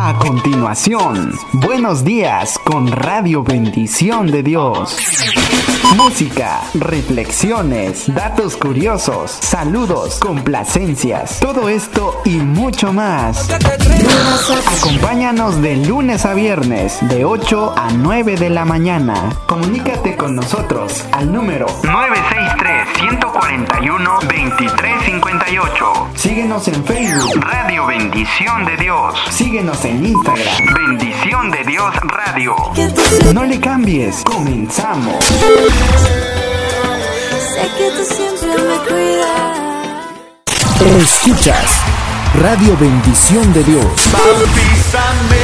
A continuación, buenos días con Radio Bendición de Dios. Música, reflexiones, datos curiosos, saludos, complacencias, todo esto y mucho más. Acompáñanos de lunes a viernes, de 8 a 9 de la mañana. Comunícate con nosotros al número 963-141-2358. Síguenos en Facebook, Radio Bendición de Dios. Síguenos en Instagram, Bendición de Dios Radio. No le cambies, comenzamos. Sé que tú siempre me cuidas. Escuchas Radio Bendición de Dios.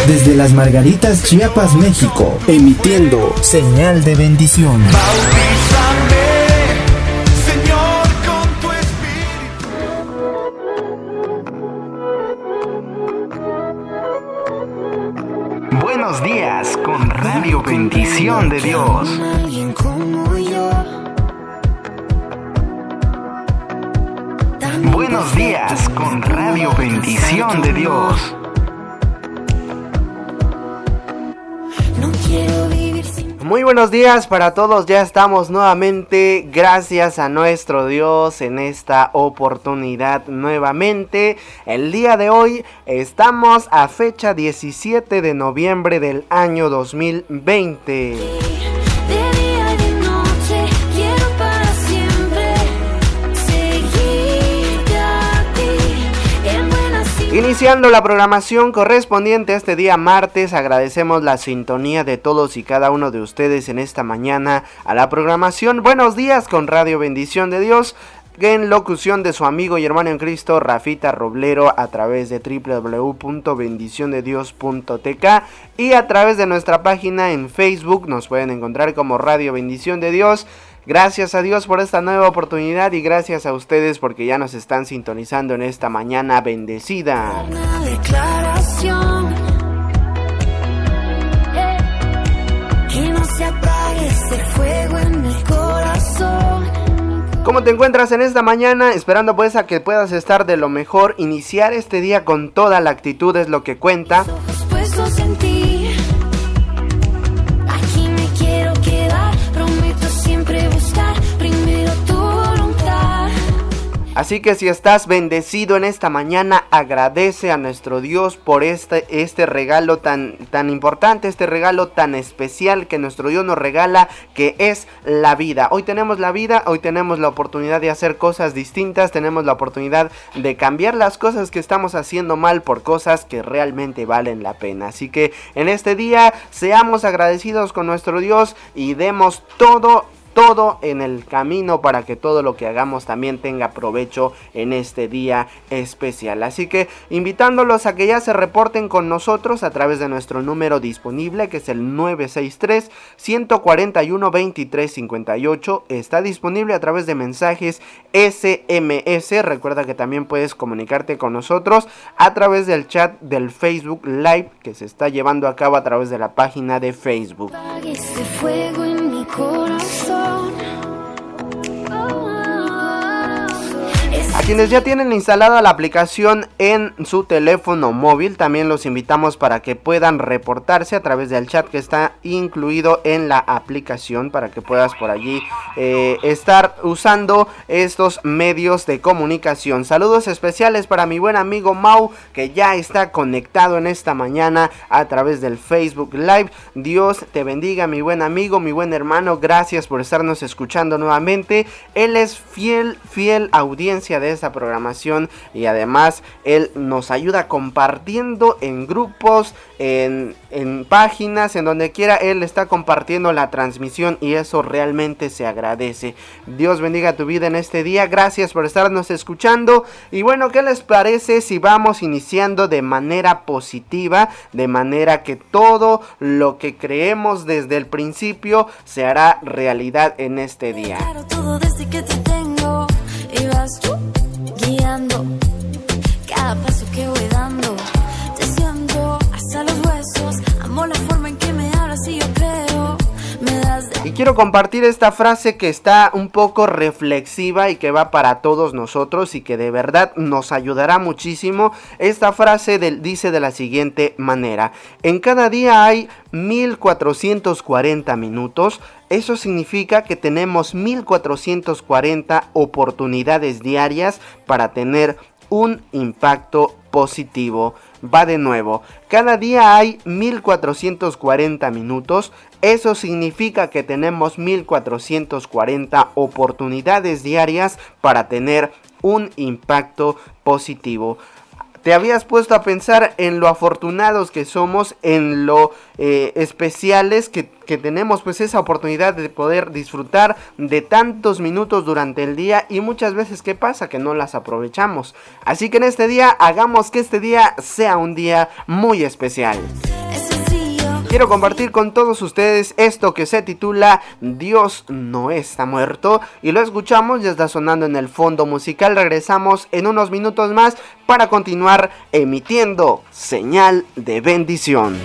Desde las Margaritas, Chiapas, México, emitiendo señal de bendición. Buenos días con Radio Bendición de Dios. Alguien como yo. Tan Buenos días con Radio Bendición de Dios. No quiero vivir Muy buenos días para todos, ya estamos nuevamente, gracias a nuestro Dios en esta oportunidad nuevamente. El día de hoy estamos a fecha 17 de noviembre del año 2020. Iniciando la programación correspondiente a este día martes, agradecemos la sintonía de todos y cada uno de ustedes en esta mañana a la programación. Buenos días con Radio Bendición de Dios. En locución de su amigo y hermano en Cristo, Rafita Roblero, a través de www.bendiciondedios.tk y a través de nuestra página en Facebook nos pueden encontrar como Radio Bendición de Dios. Gracias a Dios por esta nueva oportunidad y gracias a ustedes porque ya nos están sintonizando en esta mañana bendecida. una declaración. Eh, Que no se apague ese fuego en mi corazón. ¿Cómo te encuentras en esta mañana? Esperando pues a que puedas estar de lo mejor. Iniciar este día con toda la actitud es lo que cuenta. Así que si estás bendecido en esta mañana, agradece a nuestro Dios por este, este regalo tan, tan importante, este regalo tan especial que nuestro Dios nos regala, que es la vida. Hoy tenemos la vida, hoy tenemos la oportunidad de hacer cosas distintas, tenemos la oportunidad de cambiar las cosas que estamos haciendo mal por cosas que realmente valen la pena. Así que en este día seamos agradecidos con nuestro Dios y demos todo todo en el camino para que todo lo que hagamos también tenga provecho en este día especial. Así que invitándolos a que ya se reporten con nosotros a través de nuestro número disponible que es el 963 141 2358. Está disponible a través de mensajes SMS. Recuerda que también puedes comunicarte con nosotros a través del chat del Facebook Live que se está llevando a cabo a través de la página de Facebook. Apague ese fuego en mi corazón. A quienes ya tienen instalada la aplicación en su teléfono móvil, también los invitamos para que puedan reportarse a través del chat que está incluido en la aplicación para que puedas por allí eh, estar usando estos medios de comunicación. Saludos especiales para mi buen amigo Mau que ya está conectado en esta mañana a través del Facebook Live. Dios te bendiga mi buen amigo, mi buen hermano. Gracias por estarnos escuchando nuevamente. Él es fiel, fiel audiencia de esta programación y además él nos ayuda compartiendo en grupos, en, en páginas, en donde quiera él está compartiendo la transmisión y eso realmente se agradece. Dios bendiga tu vida en este día, gracias por estarnos escuchando y bueno, ¿qué les parece si vamos iniciando de manera positiva, de manera que todo lo que creemos desde el principio se hará realidad en este día? Claro, todo desde que te. Guiando y quiero compartir esta frase que está un poco reflexiva y que va para todos nosotros y que de verdad nos ayudará muchísimo. Esta frase dice de la siguiente manera. En cada día hay 1440 minutos. Eso significa que tenemos 1440 oportunidades diarias para tener un impacto positivo. Va de nuevo, cada día hay 1440 minutos, eso significa que tenemos 1440 oportunidades diarias para tener un impacto positivo te habías puesto a pensar en lo afortunados que somos, en lo eh, especiales que, que, tenemos, pues esa oportunidad de poder disfrutar de tantos minutos durante el día y muchas veces qué pasa que no las aprovechamos. Así que en este día hagamos que este día sea un día muy especial quiero compartir con todos ustedes esto que se titula Dios no está muerto y lo escuchamos, ya está sonando en el fondo musical, regresamos en unos minutos más para continuar emitiendo señal de bendición.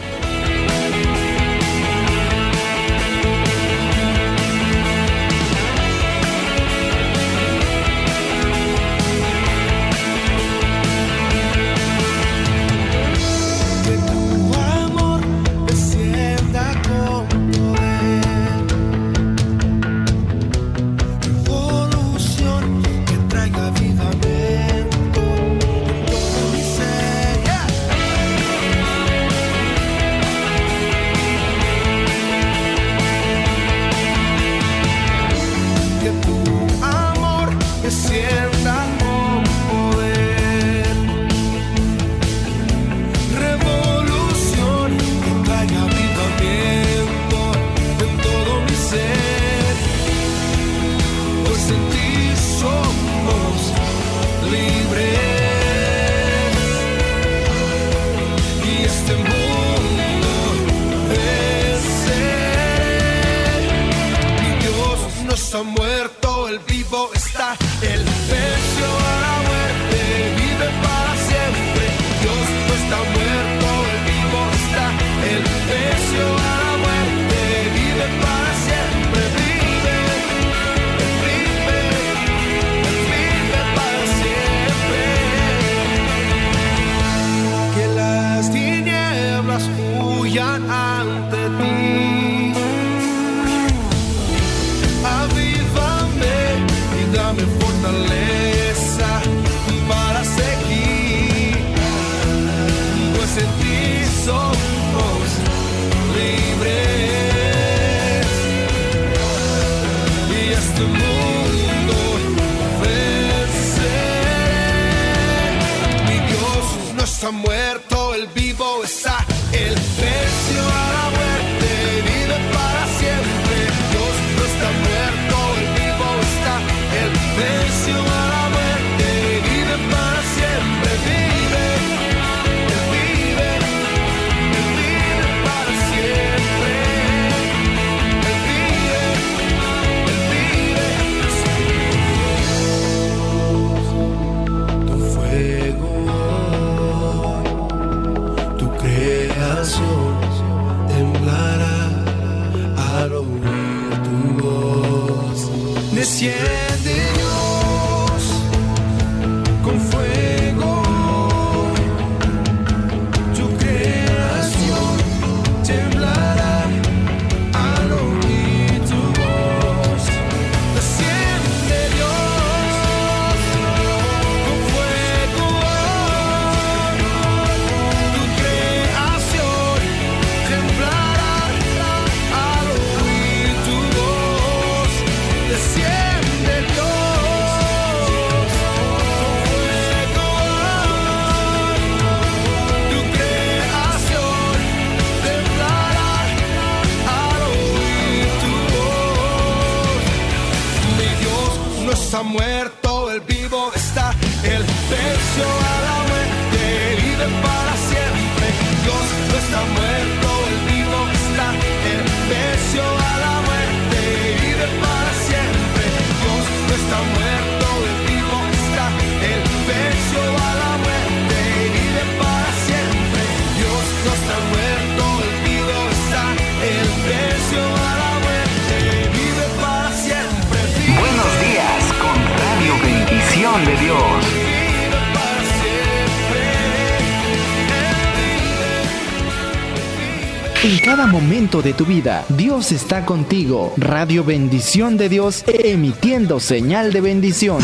De tu vida, Dios está contigo. Radio Bendición de Dios emitiendo señal de bendición.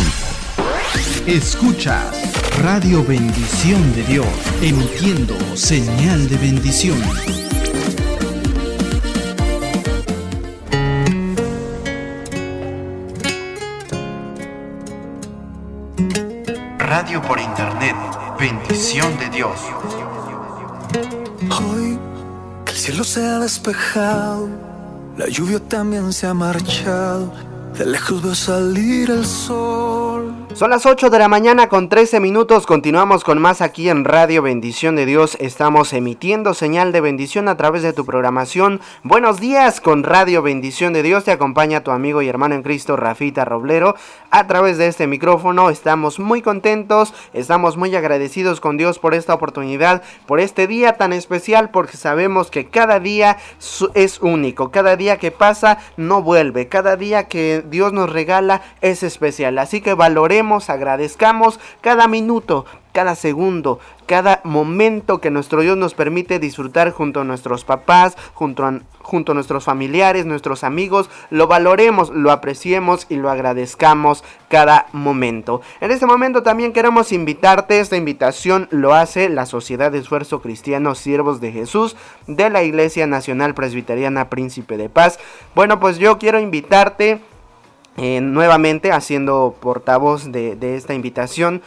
Escuchas Radio Bendición de Dios emitiendo señal de bendición. Radio por Internet, bendición de Dios. Cielo se ha despejado, la lluvia también se ha marchado, de lejos veo salir el sol. Son las 8 de la mañana con 13 minutos. Continuamos con más aquí en Radio Bendición de Dios. Estamos emitiendo señal de bendición a través de tu programación. Buenos días con Radio Bendición de Dios. Te acompaña tu amigo y hermano en Cristo, Rafita Roblero. A través de este micrófono estamos muy contentos, estamos muy agradecidos con Dios por esta oportunidad, por este día tan especial, porque sabemos que cada día es único. Cada día que pasa no vuelve. Cada día que Dios nos regala es especial. Así que valoremos agradezcamos cada minuto, cada segundo, cada momento que nuestro Dios nos permite disfrutar junto a nuestros papás, junto a, junto a nuestros familiares, nuestros amigos, lo valoremos, lo apreciemos y lo agradezcamos cada momento. En este momento también queremos invitarte, esta invitación lo hace la Sociedad de Esfuerzo Cristiano Siervos de Jesús de la Iglesia Nacional Presbiteriana Príncipe de Paz. Bueno, pues yo quiero invitarte eh, nuevamente haciendo portavoz de, esta invitación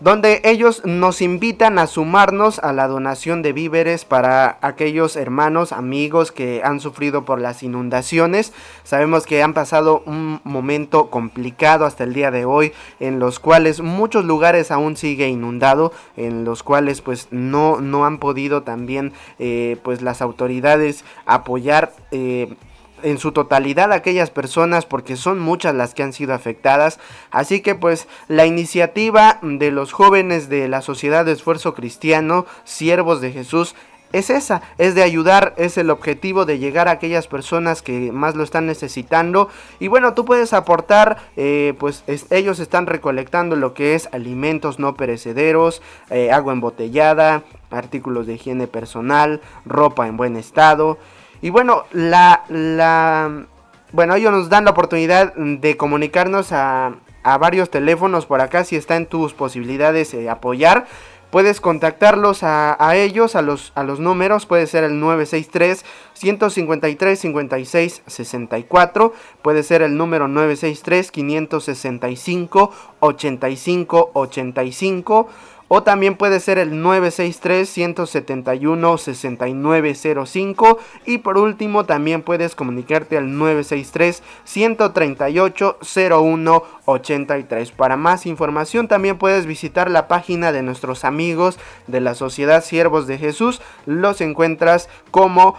donde ellos nos invitan a sumarnos a la donación de víveres para aquellos hermanos, amigos que han sufrido por las inundaciones. Sabemos que han pasado un momento complicado hasta el día de hoy, en los cuales muchos lugares aún sigue inundado, en los cuales pues no, no han podido también eh, pues las autoridades apoyar eh, en su totalidad aquellas personas porque son muchas las que han sido afectadas. Así que pues la iniciativa de los jóvenes de la Sociedad de Esfuerzo Cristiano, siervos de Jesús, es esa, es de ayudar, es el objetivo de llegar a aquellas personas que más lo están necesitando. Y bueno, tú puedes aportar, eh, pues ellos están recolectando lo que es alimentos no perecederos, eh, agua embotellada, artículos de higiene personal, ropa en buen estado. Y bueno, la, la, bueno, ellos nos dan la oportunidad de comunicarnos a, a varios teléfonos por acá. Si está en tus posibilidades de apoyar. Puedes contactarlos a, a, ellos, a los, a los números, puede ser el 963-153-56-64, puede ser el número 963-565-85-85 o también puede ser el 963-171-6905. Y por último, también puedes comunicarte al 963-138-0183. Para más información, también puedes visitar la página de nuestros amigos de la Sociedad Siervos de Jesús. Los encuentras como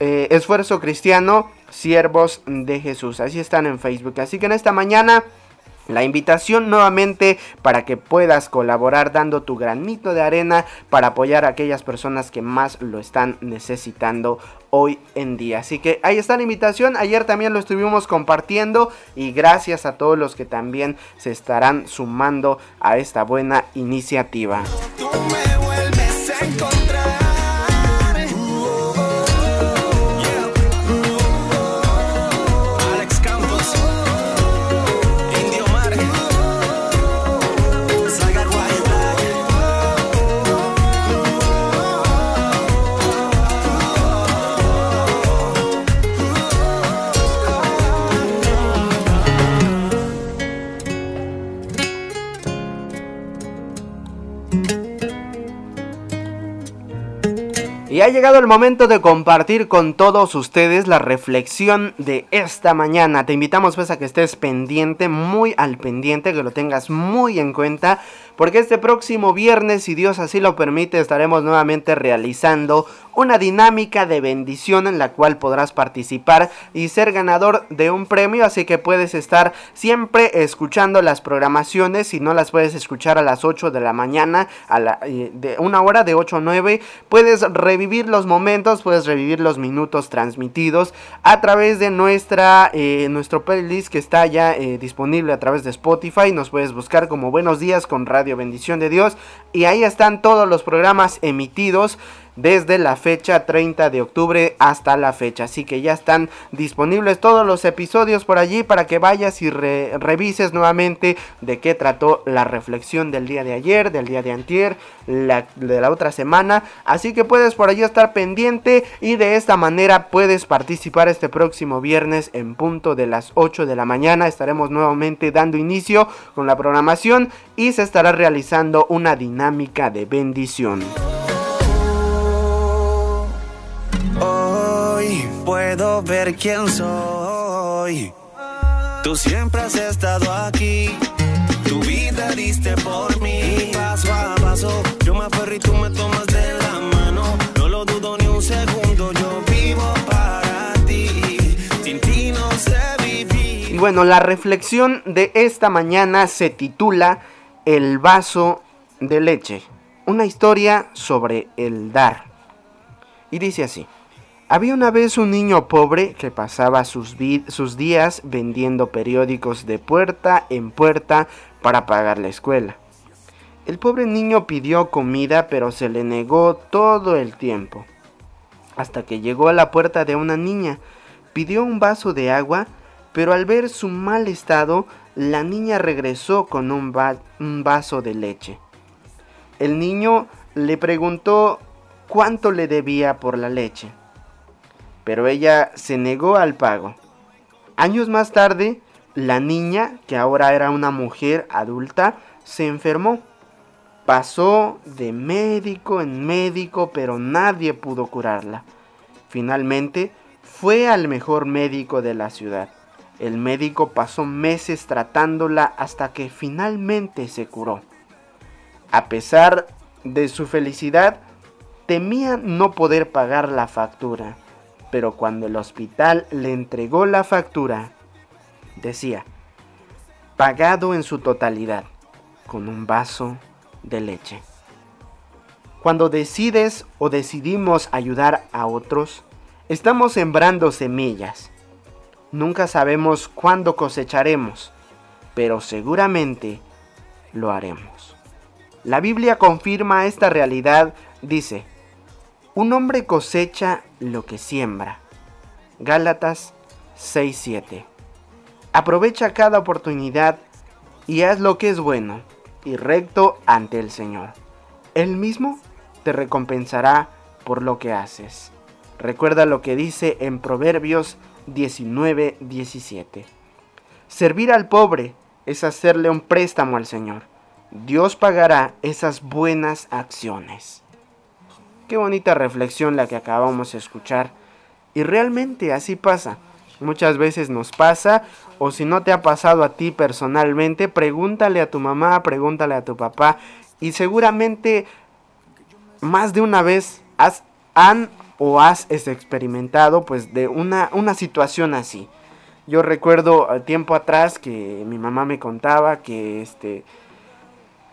eh, Esfuerzo Cristiano Siervos de Jesús. Así están en Facebook. Así que en esta mañana... La invitación nuevamente para que puedas colaborar dando tu granito de arena para apoyar a aquellas personas que más lo están necesitando hoy en día. Así que ahí está la invitación. Ayer también lo estuvimos compartiendo y gracias a todos los que también se estarán sumando a esta buena iniciativa. Ha llegado el momento de compartir con todos ustedes la reflexión de esta mañana. Te invitamos pues a que estés pendiente, muy al pendiente, que lo tengas muy en cuenta, porque este próximo viernes, si Dios así lo permite, estaremos nuevamente realizando una dinámica de bendición en la cual podrás participar y ser ganador de un premio, así que puedes estar siempre escuchando las programaciones, si no las puedes escuchar a las 8 de la mañana, a la, eh, de una hora de 8 a 9, puedes revivir los momentos, puedes revivir los minutos transmitidos a través de nuestra, eh, nuestro playlist que está ya eh, disponible a través de Spotify, nos puedes buscar como Buenos Días con Radio Bendición de Dios. Y ahí están todos los programas emitidos desde la fecha 30 de octubre hasta la fecha. Así que ya están disponibles todos los episodios por allí para que vayas y revises nuevamente de qué trató la reflexión del día de ayer, del día de antier, de la otra semana. Así que puedes por allí estar pendiente y de esta manera puedes participar este próximo viernes en punto de las 8 de la mañana. Estaremos nuevamente dando inicio con la programación y se estará realizando una dinámica de bendición. Puedo ver quién soy. Tú siempre has estado aquí. Tu vida diste por mí. Paso a paso, yo me aferro y tú me tomas de la mano. No lo dudo ni un segundo, yo vivo para ti. Sin ti no sé vivir. Y bueno, la reflexión de esta mañana se titula El vaso de leche. Una historia sobre el dar. Y dice así. Había una vez un niño pobre que pasaba sus, días vendiendo periódicos de puerta en puerta para pagar la escuela. El pobre niño pidió comida pero se le negó todo el tiempo. Hasta que llegó a la puerta de una niña. Pidió un vaso de agua, pero al ver su mal estado, la niña regresó con un vaso de leche. El niño le preguntó cuánto le debía por la leche pero ella se negó al pago. Años más tarde, la niña, que ahora era una mujer adulta, se enfermó. Pasó de médico en médico, pero nadie pudo curarla. Finalmente, fue al mejor médico de la ciudad. El médico pasó meses tratándola hasta que finalmente se curó. A pesar de su felicidad, temía no poder pagar la factura pero cuando el hospital le entregó la factura, decía, pagado en su totalidad, con un vaso de leche. Cuando decides o decidimos ayudar a otros, estamos sembrando semillas. Nunca sabemos cuándo cosecharemos, pero seguramente lo haremos. La Biblia confirma esta realidad, dice, un hombre cosecha lo que siembra. Gálatas 6:7. Aprovecha cada oportunidad y haz lo que es bueno y recto ante el Señor. Él mismo te recompensará por lo que haces. Recuerda lo que dice en Proverbios 19:17. Servir al pobre es hacerle un préstamo al Señor. Dios pagará esas buenas acciones. Qué bonita reflexión la que acabamos de escuchar. Y realmente así pasa. Muchas veces nos pasa, o si no te ha pasado a ti personalmente, pregúntale a tu mamá, pregúntale a tu papá, y seguramente más de una vez has, han o has experimentado pues de una, una situación así. Yo recuerdo tiempo atrás que mi mamá me contaba que este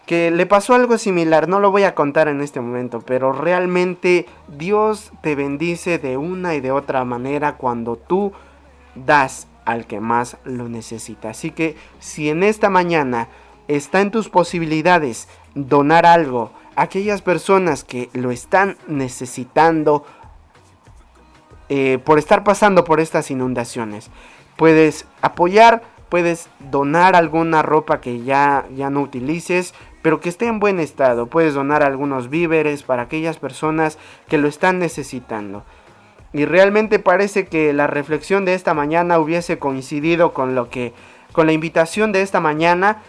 que le pasó algo similar, no lo voy a contar en este momento, pero realmente Dios te bendice de una y de otra manera cuando tú das al que más lo necesita. Así que si en esta mañana está en tus posibilidades donar algo a aquellas personas que lo están necesitando eh, por estar pasando por estas inundaciones, puedes apoyar, puedes donar alguna ropa que ya, ya no utilices, pero que esté en buen estado. Puedes donar algunos víveres para aquellas personas que lo están necesitando. Y realmente parece que la reflexión de esta mañana hubiese coincidido con lo que con la invitación de esta mañana,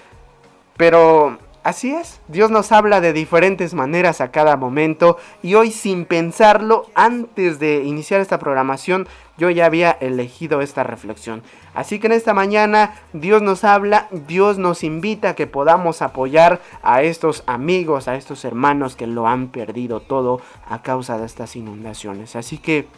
pero Así es, Dios nos habla de diferentes maneras a cada momento y hoy sin pensarlo, antes de iniciar esta programación, yo ya había elegido esta reflexión. Así que en esta mañana Dios nos habla, Dios nos invita a que podamos apoyar a estos amigos, a estos hermanos que lo han perdido todo a causa de estas inundaciones. Así que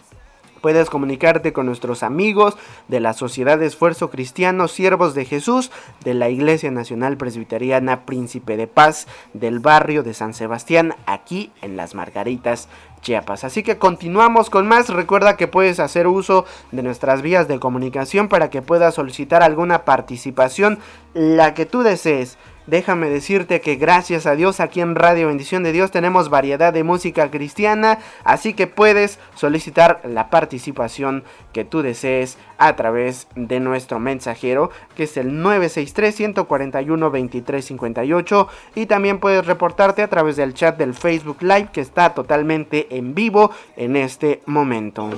Puedes comunicarte con nuestros amigos de la Sociedad de Esfuerzo Cristiano Siervos de Jesús, de la Iglesia Nacional Presbiteriana Príncipe de Paz, del barrio de San Sebastián, aquí en Las Margaritas, Chiapas. Así que continuamos con más. Recuerda que puedes hacer uso de nuestras vías de comunicación para que puedas solicitar alguna participación, la que tú desees. Déjame decirte que gracias a Dios aquí en Radio Bendición de Dios tenemos variedad de música cristiana, así que puedes solicitar la participación que tú desees a través de nuestro mensajero, que es el 963-141-2358, y también puedes reportarte a través del chat del Facebook Live que está totalmente en vivo en este momento.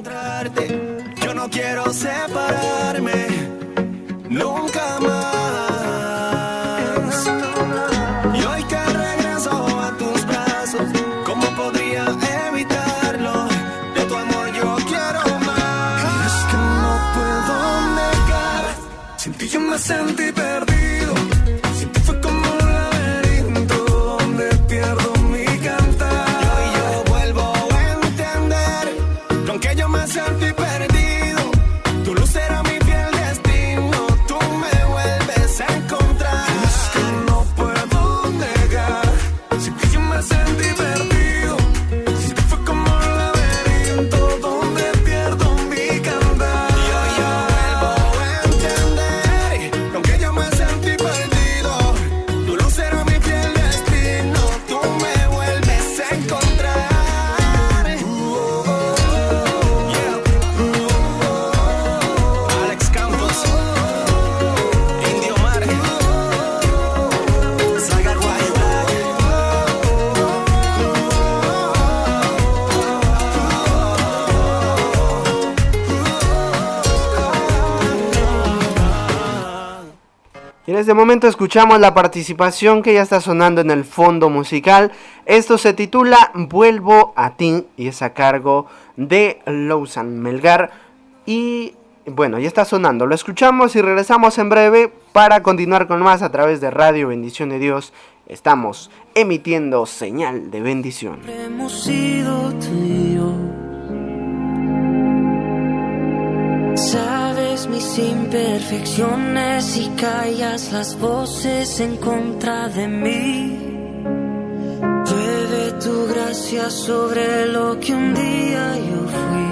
Yo no quiero separarme nunca más. Sentí este momento escuchamos la participación que ya está sonando en el fondo musical. Esto se titula Vuelvo a ti y es a cargo de Lousan Melgar. Y bueno, ya está sonando. Lo escuchamos y regresamos en breve para continuar con más a través de Radio Bendición de Dios. Estamos emitiendo señal de bendición. Hemos sido. Mis imperfecciones y callas las voces en contra de mí. Llueve tu gracia sobre lo que un día yo fui.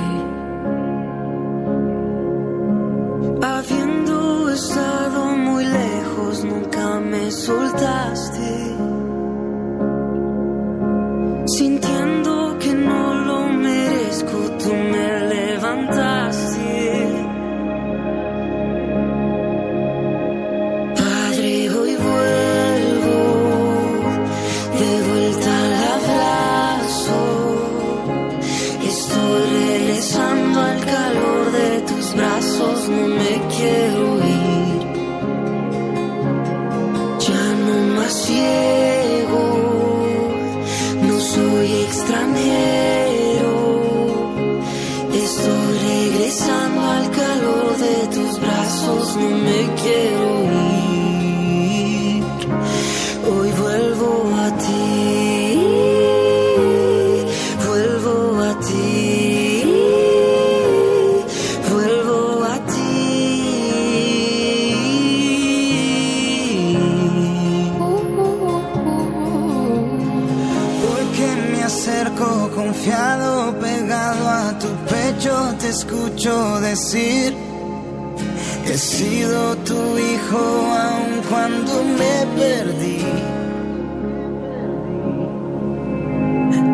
Habiendo estado muy lejos, nunca me soltaste. Sintiendo acerco confiado, pegado a tu pecho, te escucho decir, he sido tu hijo aun cuando me perdí.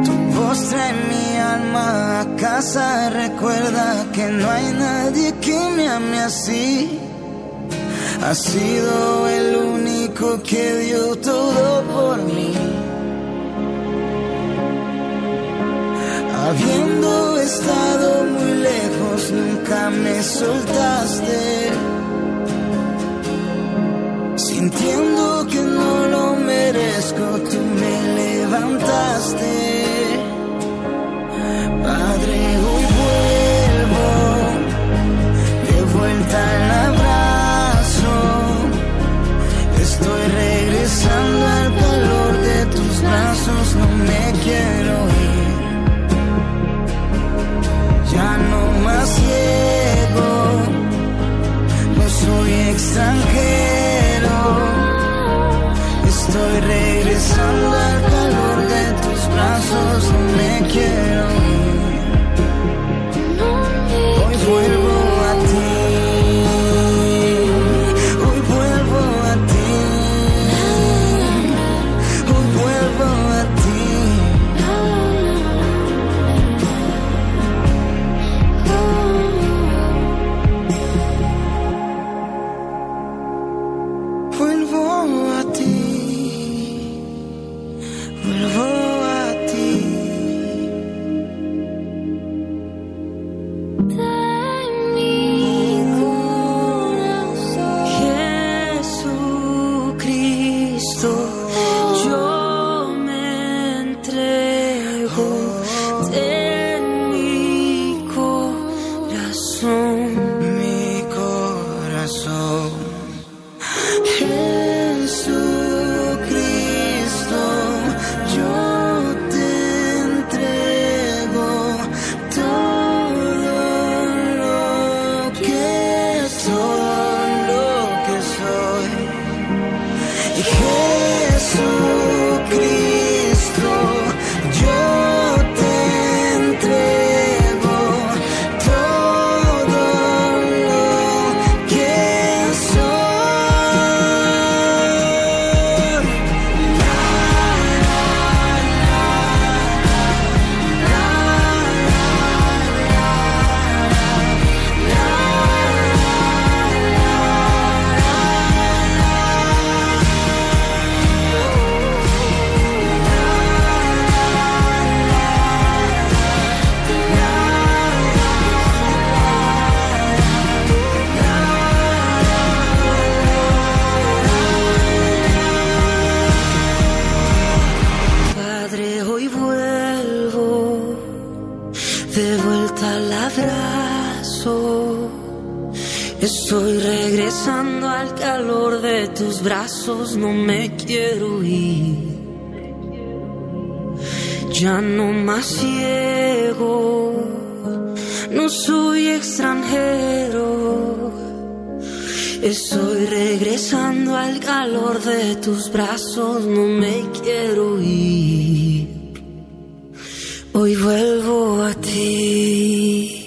Tu voz trae mi alma a casa, recuerda que no hay nadie que me ame así. Has sido el único que dio todo por mí. Habiendo estado muy lejos, nunca me soltaste. Sintiendo que no lo merezco, tú me levantaste. Padre, hoy vuelvo de vuelta al abrazo. Estoy regresando al calor de tus brazos, no me quiero extranjero. Estoy regresando de Estoy regresando al calor de tus brazos, no me quiero ir. Hoy vuelvo a ti.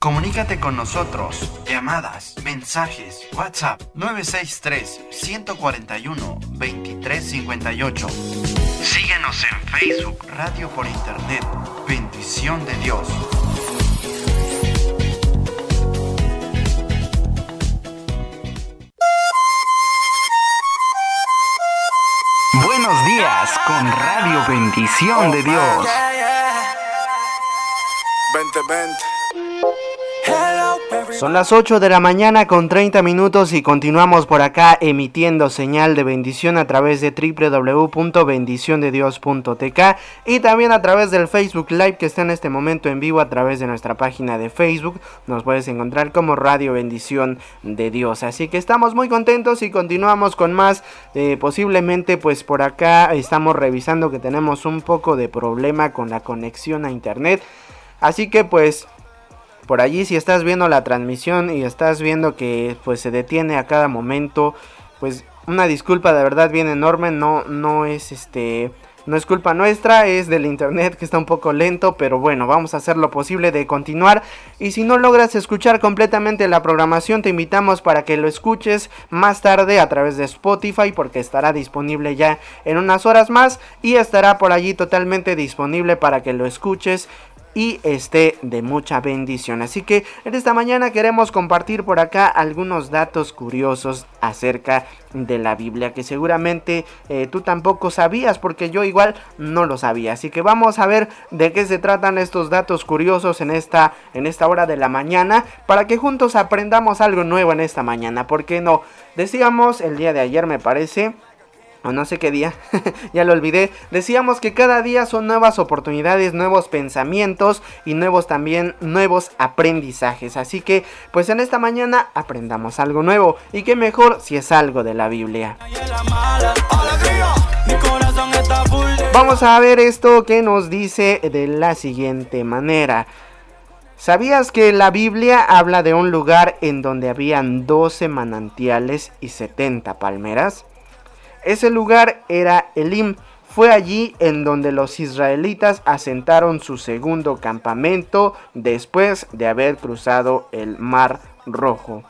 Comunícate con nosotros. Llamadas, mensajes, WhatsApp 963-141-2358. Síguenos en Facebook, Radio por Internet. Bendición de Dios. Con Radio Bendición de Dios. Vente, vente. Son las 8 de la mañana con 30 minutos y continuamos por acá emitiendo señal de bendición a través de www.bendiciondedios.tk y también a través del Facebook Live que está en este momento en vivo a través de nuestra página de Facebook. Nos puedes encontrar como Radio Bendición de Dios. Así que estamos muy contentos y continuamos con más. Eh, posiblemente pues por acá estamos revisando que tenemos un poco de problema con la conexión a internet. Así que pues por allí si estás viendo la transmisión y estás viendo que pues se detiene a cada momento, pues una disculpa de verdad bien enorme, no no es este no es culpa nuestra, es del internet que está un poco lento, pero bueno, vamos a hacer lo posible de continuar. Y si no logras escuchar completamente la programación, te invitamos para que lo escuches más tarde a través de Spotify, porque estará disponible ya en unas horas más y estará por allí totalmente disponible para que lo escuches y esté de mucha bendición. Así que en esta mañana queremos compartir por acá algunos datos curiosos acerca de la Biblia que seguramente eh, tú tampoco sabías porque yo igual no lo sabía. Así que vamos a ver de qué se tratan estos datos curiosos en esta en esta hora de la mañana para que juntos aprendamos algo nuevo en esta mañana. Porque no decíamos el día de ayer me parece o no sé qué día, ya lo olvidé, decíamos que cada día son nuevas oportunidades, nuevos pensamientos y nuevos también nuevos aprendizajes. Así que pues en esta mañana aprendamos algo nuevo y qué mejor si es algo de la Biblia. Vamos a ver esto que nos dice de la siguiente manera. ¿Sabías que la Biblia habla de un lugar en donde habían 12 manantiales y 70 palmeras? Ese lugar era Elim. Fue allí en donde los israelitas asentaron su segundo campamento después de haber cruzado el Mar Rojo.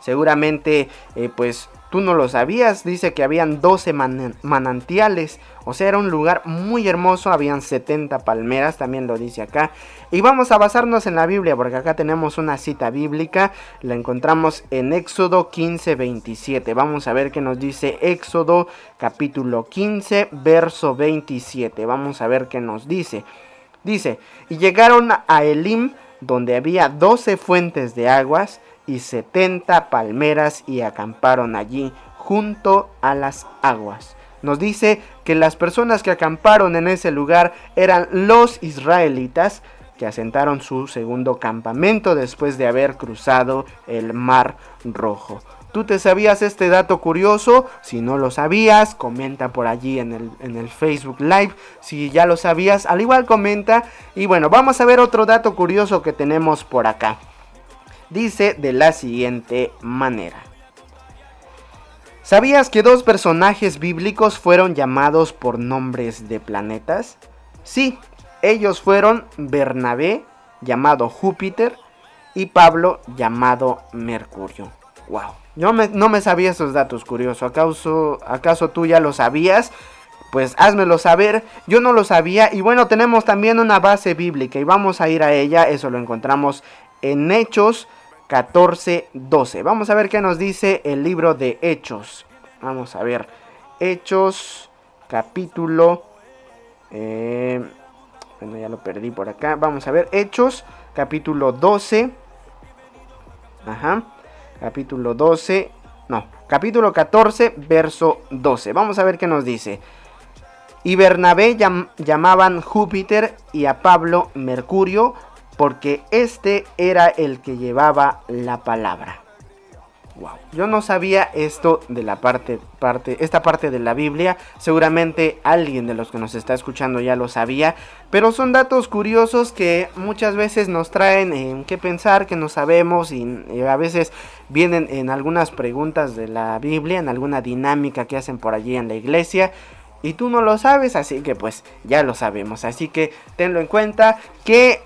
Seguramente, eh, pues tú no lo sabías, dice que habían 12 manantiales, o sea, era un lugar muy hermoso, habían 70 palmeras, también lo dice acá. Y vamos a basarnos en la Biblia, porque acá tenemos una cita bíblica, la encontramos en Éxodo 15, 27. Vamos a ver qué nos dice Éxodo capítulo 15, verso 27. Vamos a ver qué nos dice. Dice, y llegaron a Elim, donde había 12 fuentes de aguas, y 70 palmeras y acamparon allí junto a las aguas. Nos dice que las personas que acamparon en ese lugar eran los israelitas que asentaron su segundo campamento después de haber cruzado el Mar Rojo. ¿Tú te sabías este dato curioso? Si no lo sabías, comenta por allí en el, en el, Facebook Live. Si ya lo sabías, al igual comenta. Y bueno, vamos a ver otro dato curioso que tenemos por acá dice de la siguiente manera. ¿Sabías que dos personajes bíblicos fueron llamados por nombres de planetas? Sí, ellos fueron Bernabé, llamado Júpiter, y Pablo, llamado Mercurio. ¡Wow! Yo no me sabía esos datos curiosos. ¿Acaso, ¿Acaso tú ya lo sabías? Pues házmelo saber. Yo no lo sabía. Y bueno, tenemos también una base bíblica y vamos a ir a ella. Eso lo encontramos en Hechos 14, 12. Vamos a ver qué nos dice el libro de Hechos. Vamos a ver. Hechos, capítulo... Eh, bueno, ya lo perdí por acá. Vamos a ver. Hechos, capítulo 12. Ajá. Capítulo 12. No, capítulo 14, verso 12. Vamos a ver qué nos dice. Y Bernabé llamaban Júpiter y a Pablo Mercurio porque este era el que llevaba la palabra. Wow. Yo no sabía esto de la parte, parte, esta parte de la Biblia. Seguramente alguien de los que nos está escuchando ya lo sabía. Pero son datos curiosos que muchas veces nos traen en qué pensar, que no sabemos y, y a veces vienen en algunas preguntas de la Biblia, en alguna dinámica que hacen por allí en la iglesia y tú no lo sabes, así que pues ya lo sabemos. Así que tenlo en cuenta que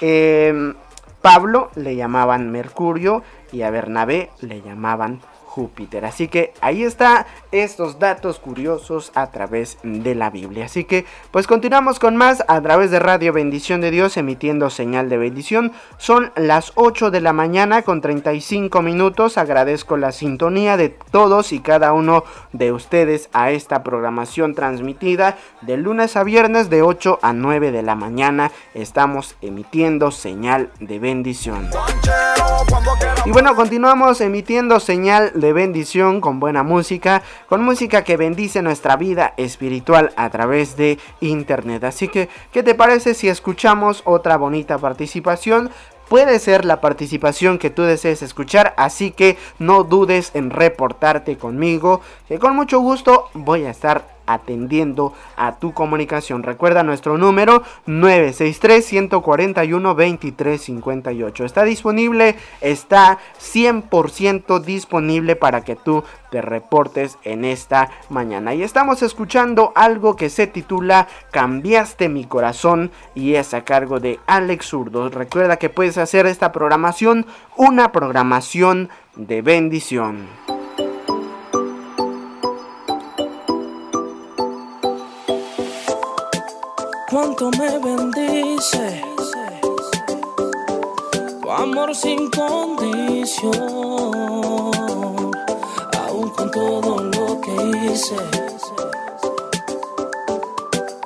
eh, Pablo le llamaban Mercurio y a Bernabé le llamaban Júpiter. Así que ahí está estos datos curiosos a través de la Biblia. Así que pues continuamos con más a través de Radio Bendición de Dios emitiendo señal de bendición. Son las 8 de la mañana con 35 minutos. Agradezco la sintonía de todos y cada uno de ustedes a esta programación transmitida de lunes a viernes de 8 a 9 de la mañana. Estamos emitiendo señal de bendición. Y bueno, continuamos emitiendo señal de bendición con buena música, con música que bendice nuestra vida espiritual a través de internet. Así que, ¿qué te parece si escuchamos otra bonita participación? Puede ser la participación que tú desees escuchar, así que no dudes en reportarte conmigo, que con mucho gusto voy a estar atendiendo a tu comunicación. Recuerda nuestro número 963-141-2358. Está disponible, está 100% disponible para que tú te reportes en esta mañana. Y estamos escuchando algo que se titula Cambiaste mi corazón y es a cargo de Alex Zurdo. Recuerda que puedes hacer esta programación una programación de bendición. Cuánto me bendice. Tu amor sin condición, aún con todo lo que hice.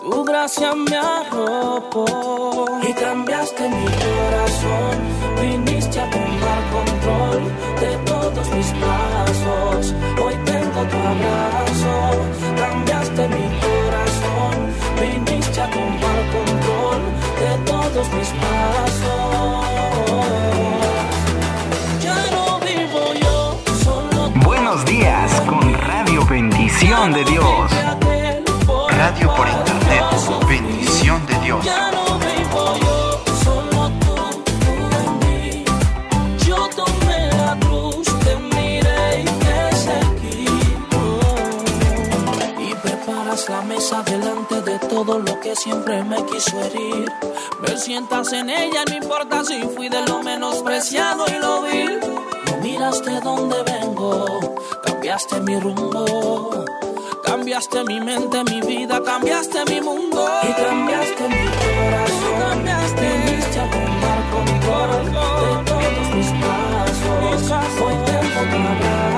Tu gracia me arropó y cambiaste mi corazón. Viniste a tomar control de todos mis pasos. Hoy tengo tu abrazo, cambiaste mi corazón. Buenos días con Radio Bendición de Dios. Que siempre me quiso herir. Me sientas en ella, no importa si fui de lo menospreciado y lo vil. No miraste dónde vengo, cambiaste mi rumbo. Cambiaste mi mente, mi vida, cambiaste mi mundo y cambiaste mi corazón. Cambiaste, viniste a tomar control de todos mis pasos. Hoy tengo tu abrazo.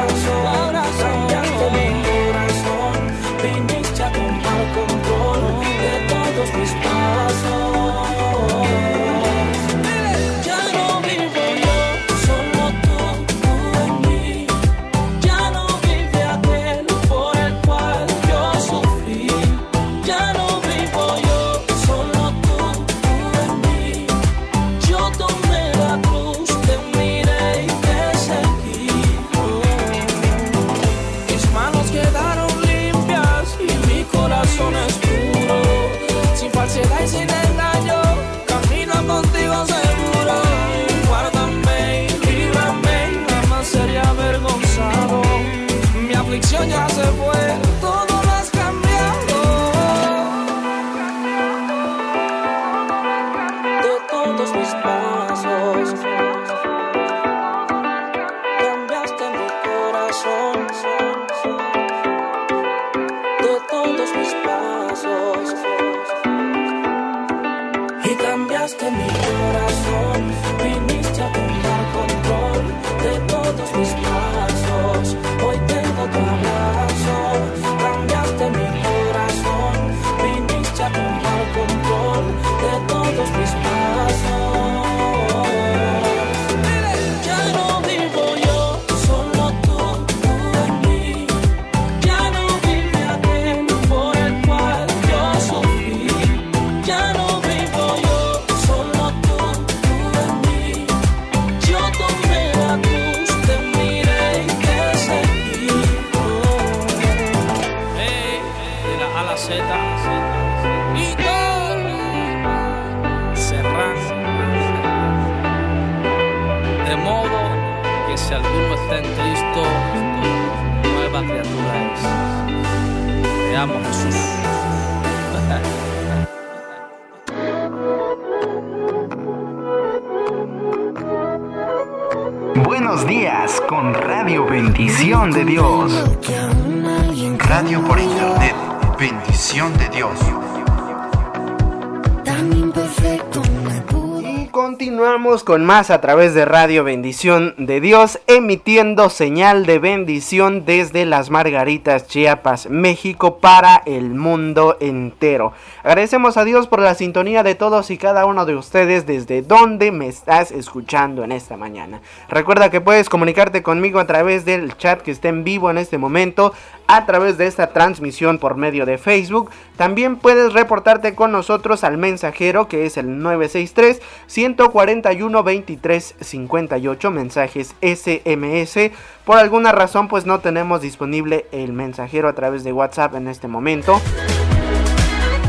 Con más a través de Radio Bendición de Dios, emitiendo señal de bendición desde las Margaritas, Chiapas, México, para el mundo entero. Agradecemos a Dios por la sintonía de todos y cada uno de ustedes desde donde me estás escuchando en esta mañana. Recuerda que puedes comunicarte conmigo a través del chat que está en vivo en este momento, a través de esta transmisión por medio de Facebook. También puedes reportarte con nosotros al mensajero que es el 963 141 23 58 mensajes SMS. Por alguna razón pues no tenemos disponible el mensajero a través de WhatsApp en este momento.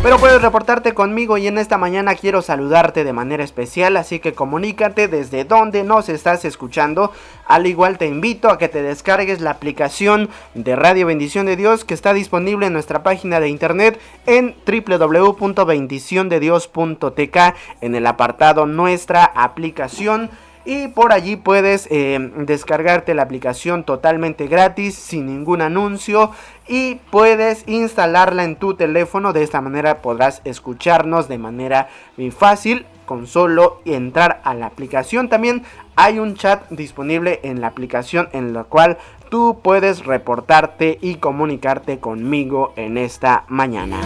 Pero puedes reportarte conmigo y en esta mañana quiero saludarte de manera especial, así que comunícate desde donde nos estás escuchando. Al igual te invito a que te descargues la aplicación de Radio Bendición de Dios que está disponible en nuestra página de internet en www.bendiciondedios.tk en el apartado Nuestra aplicación. Y por allí puedes eh, descargarte la aplicación totalmente gratis, sin ningún anuncio. Y puedes instalarla en tu teléfono. De esta manera podrás escucharnos de manera muy fácil. Con solo entrar a la aplicación. También hay un chat disponible en la aplicación en la cual tú puedes reportarte y comunicarte conmigo en esta mañana.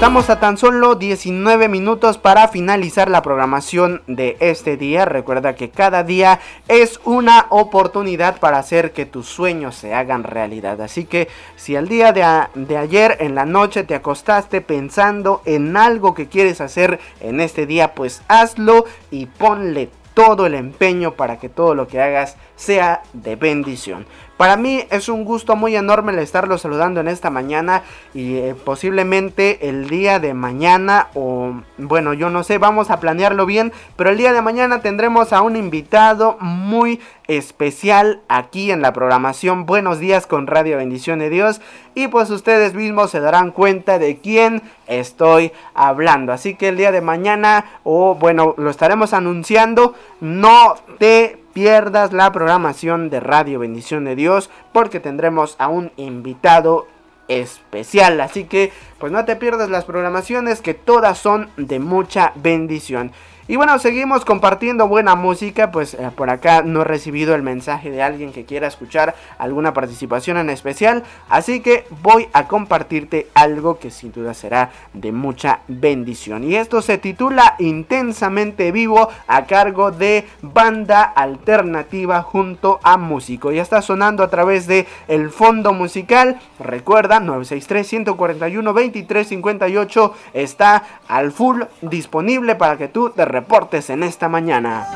Estamos a tan solo 19 minutos para finalizar la programación de este día. Recuerda que cada día es una oportunidad para hacer que tus sueños se hagan realidad. Así que si el día de, de ayer en la noche te acostaste pensando en algo que quieres hacer en este día, pues hazlo y ponle todo el empeño para que todo lo que hagas sea de bendición. Para mí es un gusto muy enorme el estarlo saludando en esta mañana y eh, posiblemente el día de mañana o bueno yo no sé vamos a planearlo bien pero el día de mañana tendremos a un invitado muy especial aquí en la programación. Buenos días con Radio Bendición de Dios. Y pues ustedes mismos se darán cuenta de quién estoy hablando. Así que el día de mañana o bueno lo estaremos anunciando. No te pierdas la programación de Radio Bendición de Dios porque tendremos a un invitado especial. Así que pues no te pierdas las programaciones que todas son de mucha bendición. Y bueno, seguimos compartiendo buena música, pues eh, por acá no he recibido el mensaje de alguien que quiera escuchar alguna participación en especial, así que voy a compartirte algo que sin duda será de mucha bendición. Y esto se titula Intensamente Vivo a cargo de Banda Alternativa junto a Músico. Ya está sonando a través de el fondo musical. Recuerda 963 141 2358 está al full disponible para que tú te reportes en esta mañana.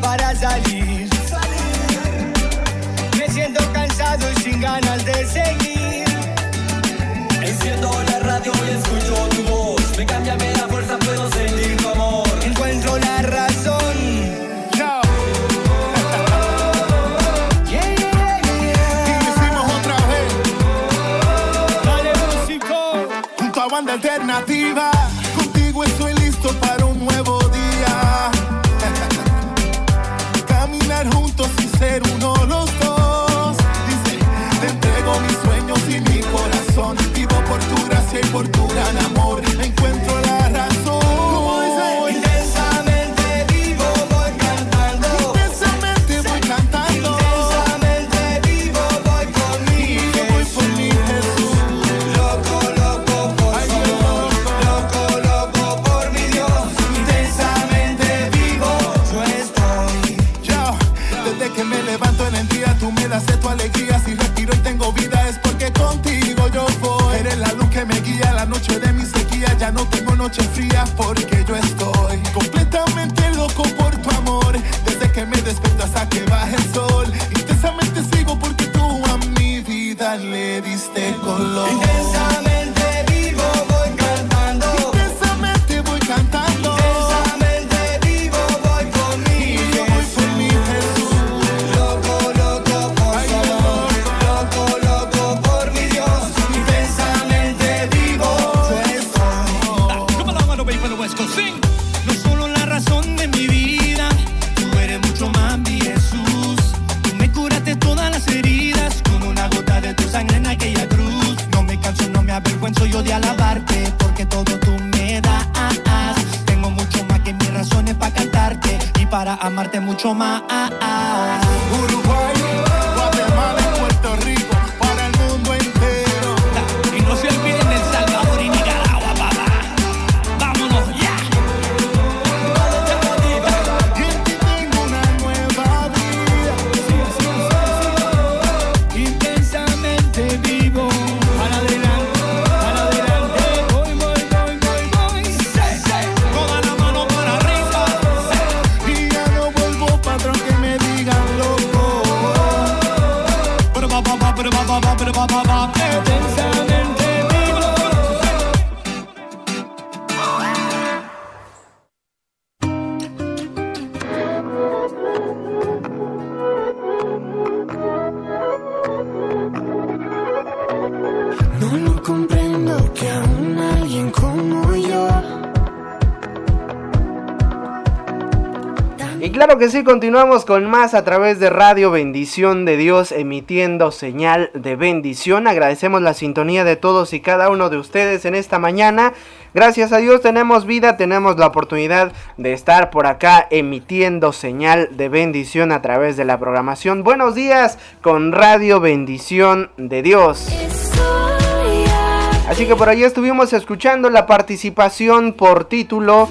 Para salir. Me siento cansado y sin ganas de seguir. Alternativa. Claro que sí, continuamos con más a través de Radio Bendición de Dios, emitiendo señal de bendición. Agradecemos la sintonía de todos y cada uno de ustedes en esta mañana. Gracias a Dios tenemos vida, tenemos la oportunidad de estar por acá emitiendo señal de bendición a través de la programación. Buenos días con Radio Bendición de Dios. Así que por ahí estuvimos escuchando la participación por título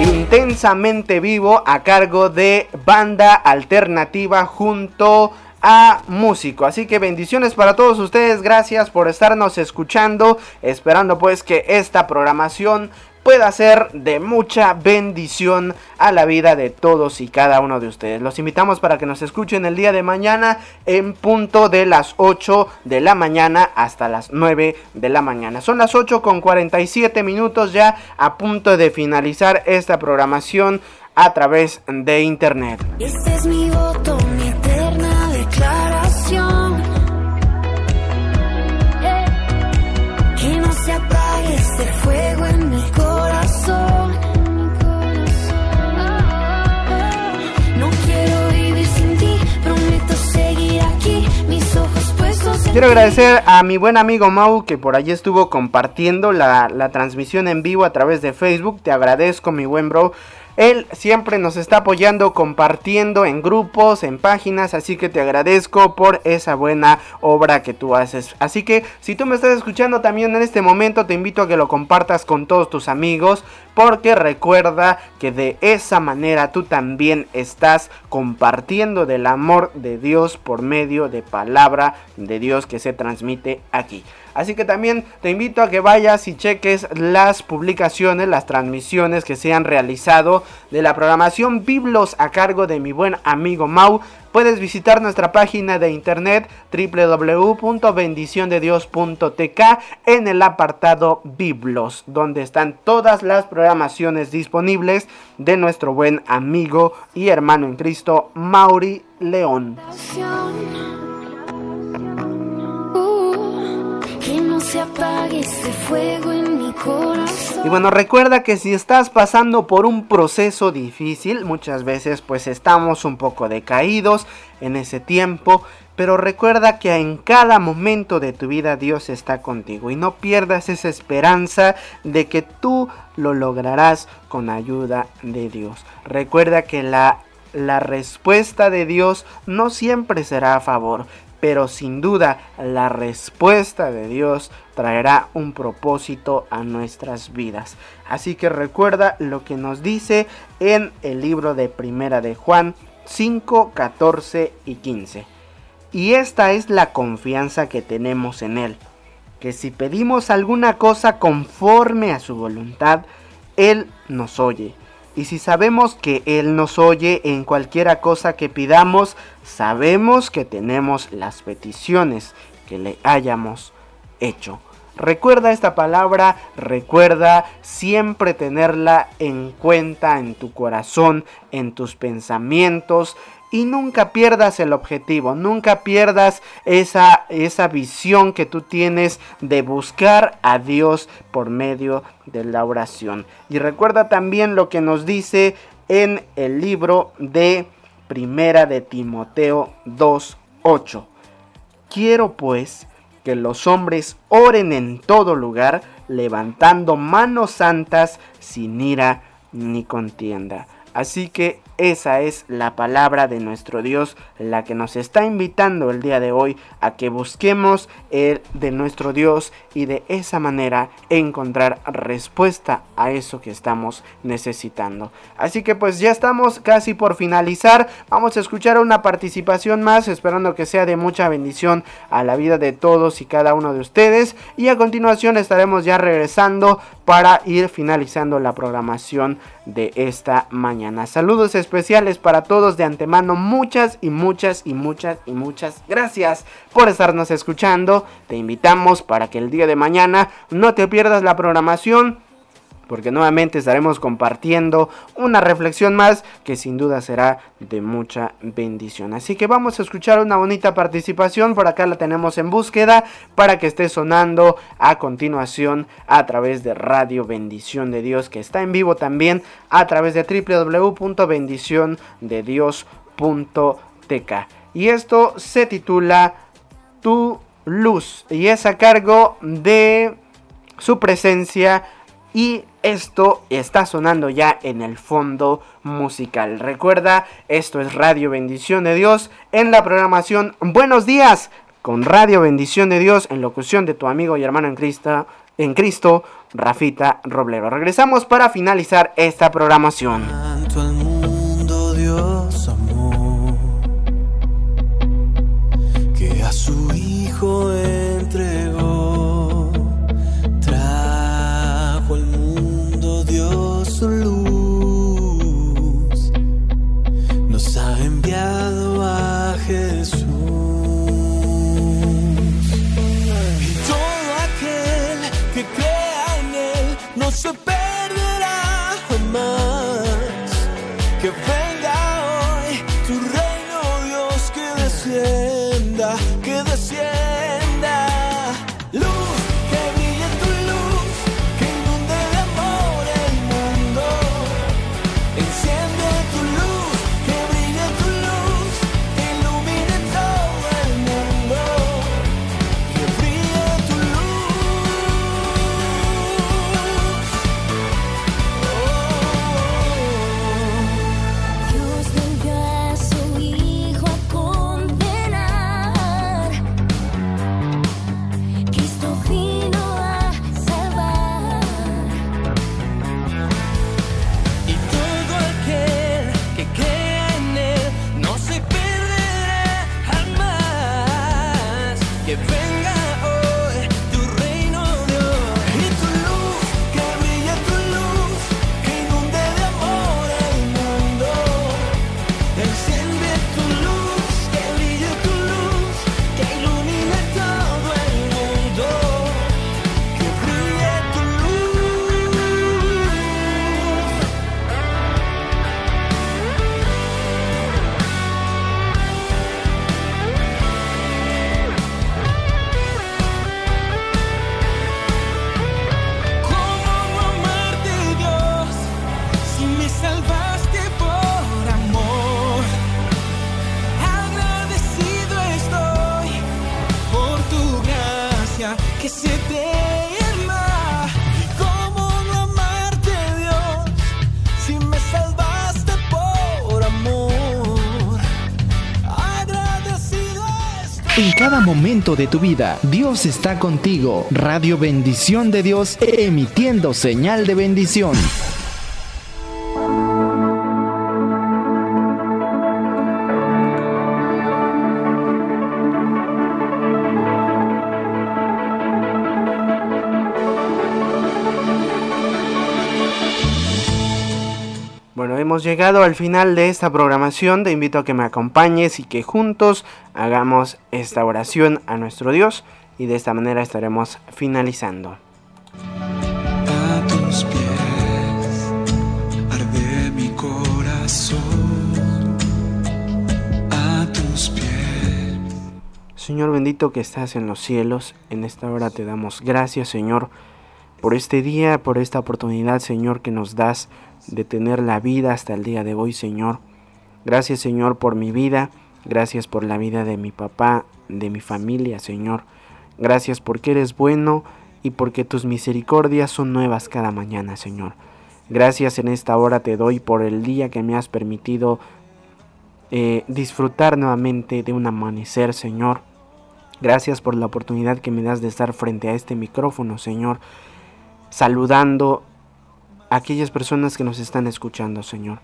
intensamente vivo a cargo de banda alternativa junto a músico. Así que bendiciones para todos ustedes. Gracias por estarnos escuchando. Esperando pues que esta programación pueda ser de mucha bendición a la vida de todos y cada uno de ustedes. Los invitamos para que nos escuchen el día de mañana en punto de las 8 de la mañana hasta las 9 de la mañana. Son las 8 con 47 minutos ya a punto de finalizar esta programación a través de internet. Este es mi voto, Quiero agradecer a mi buen amigo Mau que por allí estuvo compartiendo la transmisión en vivo a través de Facebook. Te agradezco mi buen bro. Él siempre nos está apoyando, compartiendo en grupos, en páginas, así que te agradezco por esa buena obra que tú haces. Así que si tú me estás escuchando también en este momento, te invito a que lo compartas con todos tus amigos, porque recuerda que de esa manera tú también estás compartiendo del amor de Dios por medio de palabra de Dios que se transmite aquí. Así que también te invito a que vayas y cheques las publicaciones, las transmisiones que se han realizado de la programación Biblos a cargo de mi buen amigo Mau. Puedes visitar nuestra página de internet www.bendiciondedios.tk en el apartado Biblos, donde están todas las programaciones disponibles de nuestro buen amigo y hermano en Cristo, Mauri León. No se apague este fuego en mi corazón. Y bueno, recuerda que si estás pasando por un proceso difícil, muchas veces pues estamos un poco decaídos en ese tiempo, pero recuerda que en cada momento de tu vida Dios está contigo y no pierdas esa esperanza de que tú lo lograrás con ayuda de Dios. Recuerda que la, la respuesta de Dios no siempre será a favor, pero sin duda la respuesta de Dios traerá un propósito a nuestras vidas. Así que recuerda lo que nos dice en el libro de Primera de Juan 5, 14 y 15. Y esta es la confianza que tenemos en Él, que si pedimos alguna cosa conforme a su voluntad, Él nos oye. Y si sabemos que Él nos oye en cualquiera cosa que pidamos, sabemos que tenemos las peticiones que le hayamos hecho. Recuerda esta palabra, recuerda siempre tenerla en cuenta en tu corazón, en tus pensamientos y nunca pierdas el objetivo, nunca pierdas esa, esa visión que tú tienes de buscar a Dios por medio de la oración. Y recuerda también lo que nos dice en el libro de Primera de Timoteo 2.8. Quiero pues que los hombres oren en todo lugar, levantando manos santas sin ira ni contienda. Así que esa es la palabra de nuestro Dios, la que nos está invitando el día de hoy a que busquemos el de nuestro Dios y de esa manera encontrar respuesta a eso que estamos necesitando. Así que pues ya estamos casi por finalizar. Vamos a escuchar una participación más, esperando que sea de mucha bendición a la vida de todos y cada uno de ustedes. Y a continuación estaremos ya regresando para ir finalizando la programación de esta mañana. Saludos especiales para todos de antemano. Muchas y muchas y muchas y muchas gracias por estarnos escuchando. Te invitamos para que el día de mañana no te pierdas la programación porque nuevamente estaremos compartiendo una reflexión más que sin duda será de mucha bendición. Así que vamos a escuchar una bonita participación, por acá la tenemos en búsqueda para que esté sonando a continuación a través de Radio Bendición de Dios, que está en vivo también a través de www.bendiciondedios.tk. Y esto se titula Tu luz y es a cargo de su presencia y esto está sonando ya en el fondo musical. Recuerda, esto es Radio Bendición de Dios en la programación Buenos días con Radio Bendición de Dios en locución de tu amigo y hermano en Cristo, en Cristo, Rafita Roblero. Regresamos para finalizar esta programación. su hijo entregó no se perderá jamás que venga momento de tu vida, Dios está contigo. Radio Bendición de Dios, emitiendo señal de bendición. Hemos llegado al final de esta programación. Te invito a que me acompañes y que juntos hagamos esta oración a nuestro Dios y de esta manera estaremos finalizando. A tus pies arde mi corazón. A tus pies. Señor bendito que estás en los cielos, en esta hora te damos gracias, Señor, por este día, por esta oportunidad, Señor, que nos das de tener la vida hasta el día de hoy, Señor. Gracias, Señor, por mi vida. Gracias por la vida de mi papá, de mi familia, Señor. Gracias porque eres bueno y porque tus misericordias son nuevas cada mañana, Señor. Gracias en esta hora te doy por el día que me has permitido eh, disfrutar nuevamente de un amanecer, Señor. Gracias por la oportunidad que me das de estar frente a este micrófono, Señor, saludando a aquellas personas que nos están escuchando, Señor.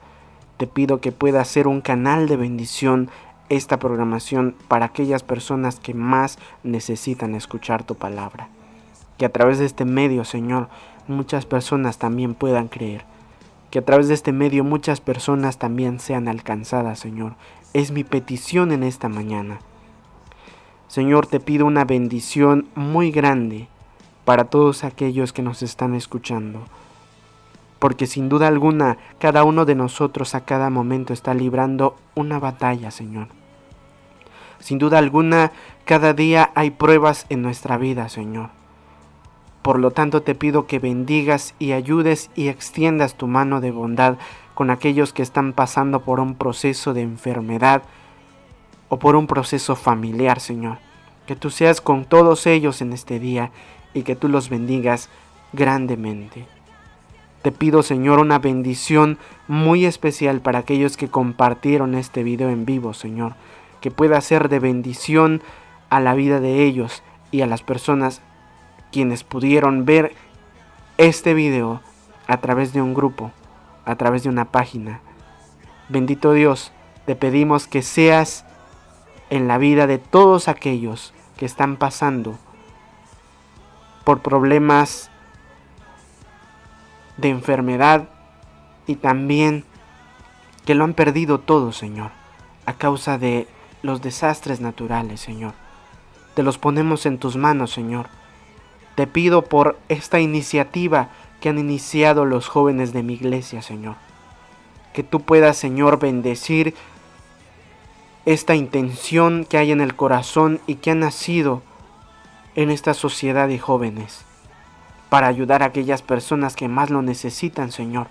Te pido que pueda ser un canal de bendición esta programación para aquellas personas que más necesitan escuchar tu palabra. Que a través de este medio, Señor, muchas personas también puedan creer. Que a través de este medio muchas personas también sean alcanzadas, Señor. Es mi petición en esta mañana. Señor, te pido una bendición muy grande para todos aquellos que nos están escuchando. porque sin duda alguna cada uno de nosotros a cada momento está librando una batalla, Señor. Sin duda alguna, cada día hay pruebas en nuestra vida, Señor. Por lo tanto, te pido que bendigas y ayudes y extiendas tu mano de bondad con aquellos que están pasando por un proceso de enfermedad o por un proceso familiar, Señor. Que tú seas con todos ellos en este día y que tú los bendigas grandemente. Te pido, Señor, una bendición muy especial para aquellos que compartieron este video en vivo, Señor. Que pueda ser de bendición a la vida de ellos y a las personas quienes pudieron ver este video a través de un grupo, a través de una página. Bendito Dios, te pedimos que seas en la vida de todos aquellos que están pasando por problemas de enfermedad y también que lo han perdido todo, Señor, a causa de los desastres naturales, Señor. Te los ponemos en tus manos, Señor. Te pido por esta iniciativa que han iniciado los jóvenes de mi iglesia, Señor. Que tú puedas, Señor, bendecir esta intención que hay en el corazón y que ha nacido en esta sociedad de jóvenes para ayudar a aquellas personas que más lo necesitan, Señor.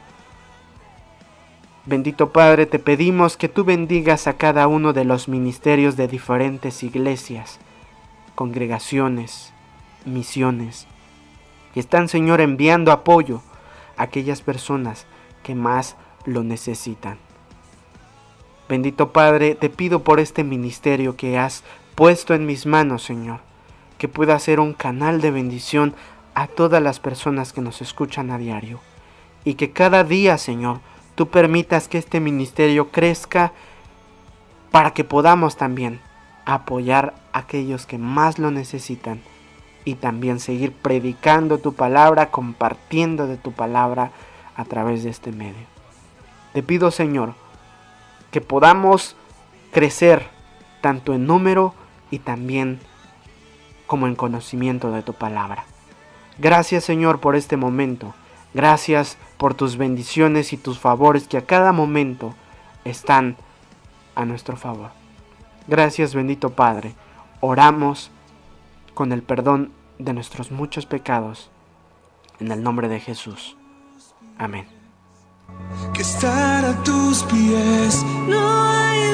Bendito Padre, te pedimos que tú bendigas a cada uno de los ministerios de diferentes iglesias, congregaciones, misiones, que están, Señor, enviando apoyo a aquellas personas que más lo necesitan. Bendito Padre, te pido por este ministerio que has puesto en mis manos, Señor, que pueda ser un canal de bendición a todas las personas que nos escuchan a diario. Y que cada día, Señor, tú permitas que este ministerio crezca para que podamos también apoyar a aquellos que más lo necesitan y también seguir predicando tu palabra, compartiendo de tu palabra a través de este medio. Te pido, Señor, que podamos crecer tanto en número y también como en conocimiento de tu palabra. Gracias Señor por este momento. Gracias por tus bendiciones y tus favores que a cada momento están a nuestro favor. Gracias bendito Padre. Oramos con el perdón de nuestros muchos pecados. En el nombre de Jesús. Amén. Que estar a tus pies. No hay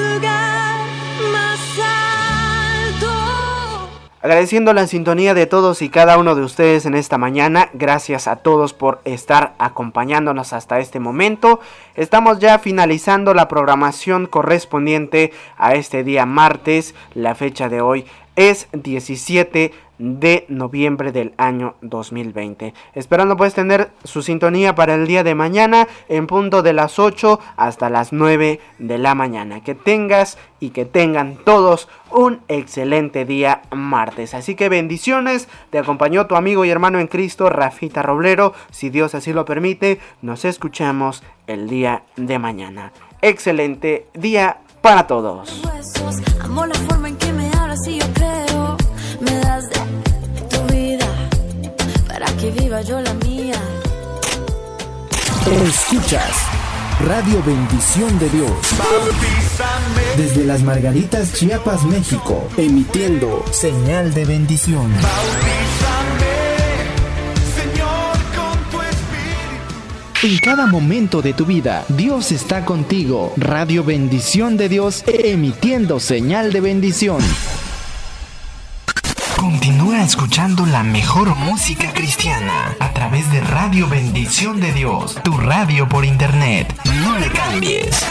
Agradeciendo la sintonía de todos y cada uno de ustedes en esta mañana. Gracias a todos por estar acompañándonos hasta este momento. Estamos ya finalizando la programación correspondiente a este día martes. La fecha de hoy es 17 de noviembre del año 2020. Esperando puedes tener su sintonía para el día de mañana en punto de las 8 hasta las 9 de la mañana. Que tengas y que tengan todos un excelente día martes. Así que bendiciones. Te acompañó tu amigo y hermano en Cristo, Rafita Roblero. Si Dios así lo permite, nos escuchamos el día de mañana. Excelente día para todos. Viva yo la mía. Escuchas Radio Bendición de Dios. Desde las Margaritas, Chiapas, México. Emitiendo señal de bendición. En cada momento de tu vida, Dios está contigo. Radio Bendición de Dios, emitiendo señal de bendición. Continúa escuchando la mejor música cristiana a través de Radio Bendición de Dios, tu radio por internet. No le cambies.